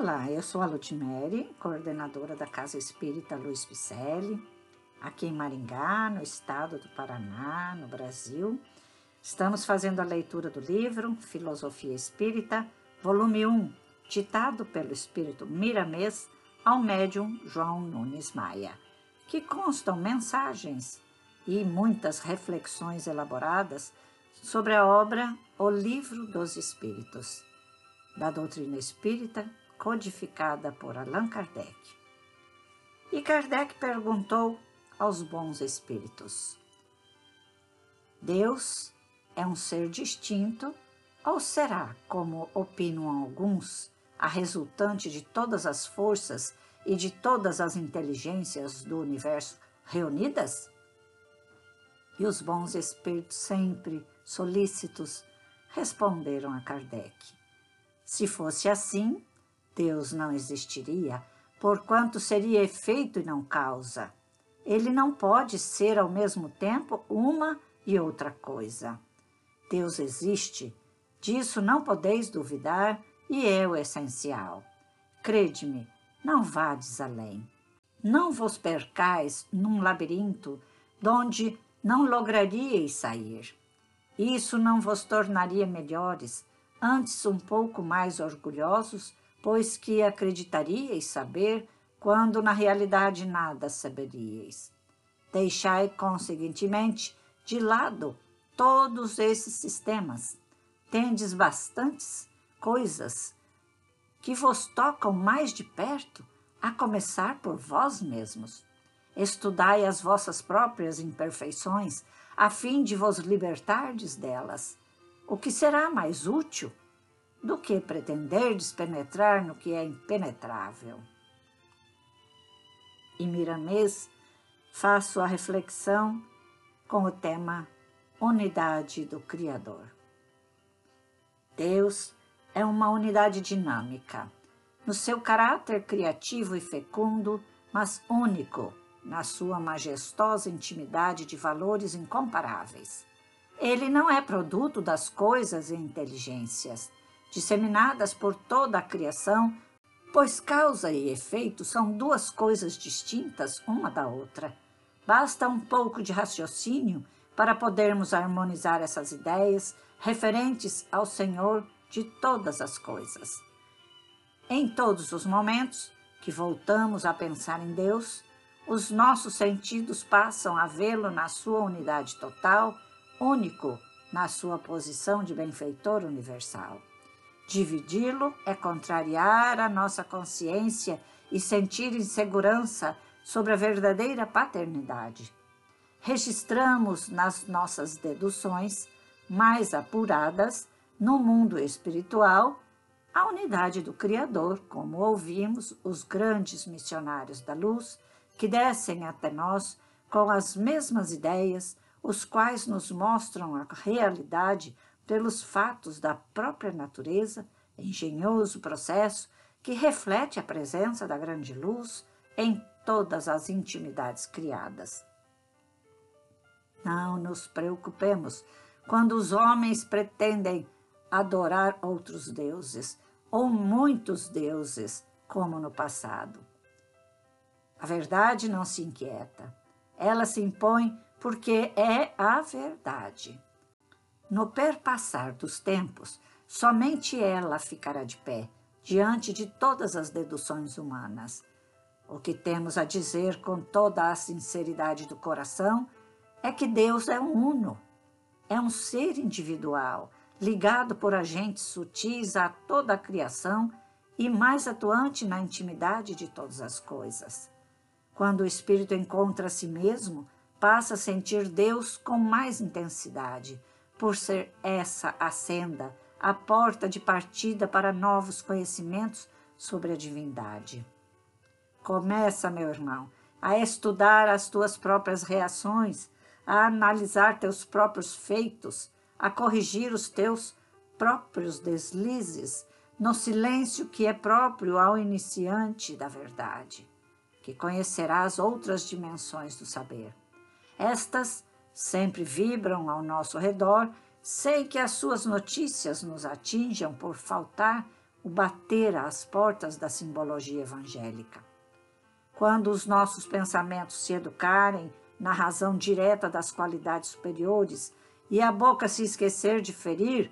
Olá, eu sou a Ludmere, coordenadora da Casa Espírita Luiz Picelli, aqui em Maringá, no estado do Paraná, no Brasil. Estamos fazendo a leitura do livro Filosofia Espírita, volume 1, ditado pelo espírito Miramês ao médium João Nunes Maia, que constam mensagens e muitas reflexões elaboradas sobre a obra O Livro dos Espíritos, da doutrina espírita codificada por Allan Kardec. E Kardec perguntou aos bons espíritos: Deus é um ser distinto ou será, como opinam alguns, a resultante de todas as forças e de todas as inteligências do universo reunidas? E os bons espíritos, sempre solícitos, responderam a Kardec: Se fosse assim, Deus não existiria, porquanto seria efeito e não causa. Ele não pode ser ao mesmo tempo uma e outra coisa. Deus existe, disso não podeis duvidar, e é o essencial. Crede-me, não vades além. Não vos percais num labirinto donde não lograríeis sair. Isso não vos tornaria melhores, antes um pouco mais orgulhosos pois que acreditaríeis saber, quando na realidade nada saberíeis. Deixai, conseguintemente, de lado todos esses sistemas. Tendes bastantes coisas que vos tocam mais de perto, a começar por vós mesmos. Estudai as vossas próprias imperfeições, a fim de vos libertardes delas. O que será mais útil do que pretenderdes penetrar no que é impenetrável. E Miramês faço a reflexão com o tema Unidade do Criador. Deus é uma unidade dinâmica, no seu caráter criativo e fecundo, mas único na sua majestosa intimidade de valores incomparáveis. Ele não é produto das coisas e inteligências, disseminadas por toda a criação, pois causa e efeito são duas coisas distintas uma da outra. Basta um pouco de raciocínio para podermos harmonizar essas ideias referentes ao Senhor de todas as coisas. Em todos os momentos que voltamos a pensar em Deus, os nossos sentidos passam a vê-lo na sua unidade total, único na sua posição de benfeitor universal. Dividi-lo é contrariar a nossa consciência e sentir insegurança sobre a verdadeira paternidade. Registramos nas nossas deduções mais apuradas no mundo espiritual a unidade do Criador, como ouvimos os grandes missionários da luz que descem até nós com as mesmas ideias, os quais nos mostram a realidade pelos fatos da própria natureza, engenhoso processo que reflete a presença da grande luz em todas as intimidades criadas. Não nos preocupemos quando os homens pretendem adorar outros deuses ou muitos deuses, como no passado. A verdade não se inquieta, ela se impõe porque é a verdade. No perpassar dos tempos, somente ela ficará de pé diante de todas as deduções humanas. O que temos a dizer com toda a sinceridade do coração é que Deus é um uno, é um ser individual, ligado por agentes sutis a toda a criação e mais atuante na intimidade de todas as coisas. Quando o espírito encontra a si mesmo, passa a sentir Deus com mais intensidade, por ser essa a senda, a porta de partida para novos conhecimentos sobre a divindade. Começa, meu irmão, a estudar as tuas próprias reações, a analisar teus próprios feitos, a corrigir os teus próprios deslizes no silêncio que é próprio ao iniciante da verdade, que conhecerás outras dimensões do saber. Estas sempre vibram ao nosso redor, sei que as suas notícias nos atinjam por faltar o bater às portas da simbologia evangélica. Quando os nossos pensamentos se educarem na razão direta das qualidades superiores e a boca se esquecer de ferir,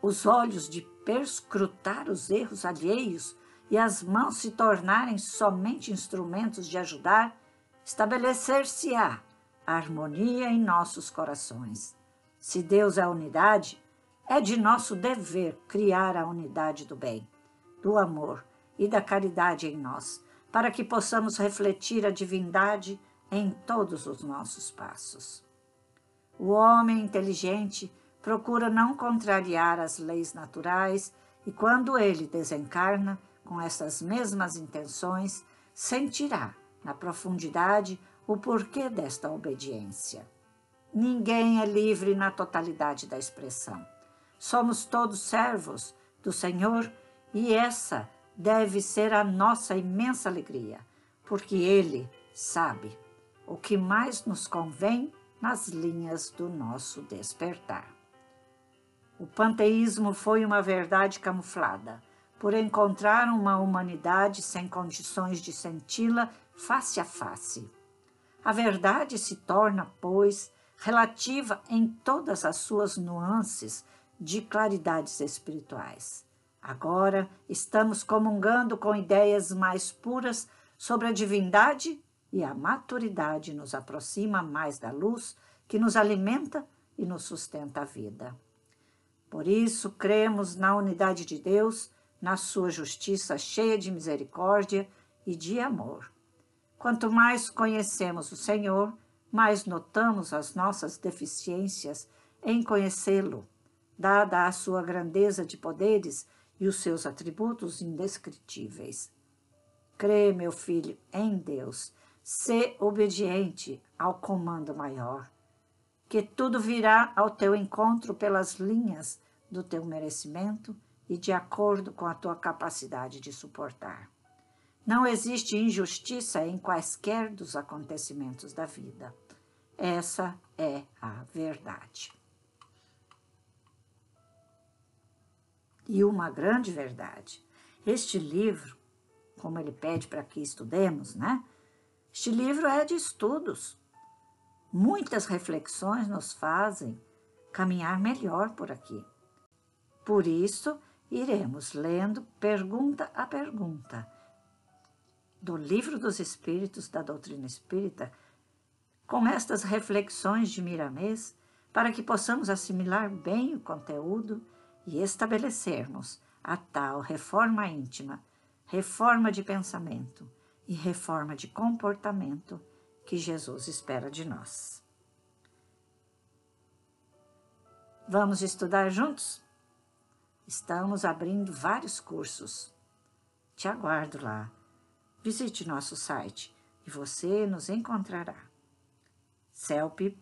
os olhos de perscrutar os erros alheios e as mãos se tornarem somente instrumentos de ajudar, estabelecer-se-á harmonia em nossos corações. Se Deus é unidade, é de nosso dever criar a unidade do bem, do amor e da caridade em nós, para que possamos refletir a divindade em todos os nossos passos. O homem inteligente procura não contrariar as leis naturais e, quando ele desencarna com essas mesmas intenções, sentirá na profundidade o porquê desta obediência. Ninguém é livre na totalidade da expressão. Somos todos servos do Senhor e essa deve ser a nossa imensa alegria, porque Ele sabe o que mais nos convém nas linhas do nosso despertar. O panteísmo foi uma verdade camuflada, por encontrar uma humanidade sem condições de senti-la face a face. A verdade se torna, pois, relativa em todas as suas nuances de claridades espirituais. Agora estamos comungando com ideias mais puras sobre a divindade e a maturidade nos aproxima mais da luz que nos alimenta e nos sustenta a vida. Por isso, cremos na unidade de Deus, na sua justiça cheia de misericórdia e de amor. Quanto mais conhecemos o Senhor, mais notamos as nossas deficiências em conhecê-lo, dada a sua grandeza de poderes e os seus atributos indescritíveis. Crê, meu filho, em Deus Sê obediente ao comando maior, que tudo virá ao teu encontro pelas linhas do teu merecimento e de acordo com a tua capacidade de suportar. Não existe injustiça em quaisquer dos acontecimentos da vida. Essa é a verdade. E uma grande verdade. Este livro, como ele pede para que estudemos, né? Este livro é de estudos. Muitas reflexões nos fazem caminhar melhor por aqui. Por isso, iremos lendo pergunta a pergunta do Livro dos Espíritos da Doutrina Espírita, com estas reflexões de Miramês, para que possamos assimilar bem o conteúdo e estabelecermos a tal reforma íntima, reforma de pensamento, e reforma de comportamento que Jesus espera de nós. Vamos estudar juntos? Estamos abrindo vários cursos. Te aguardo lá. Visite nosso site e você nos encontrará. celp.org.br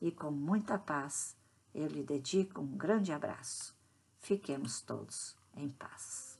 e com muita paz eu lhe dedico um grande abraço. Fiquemos todos em paz.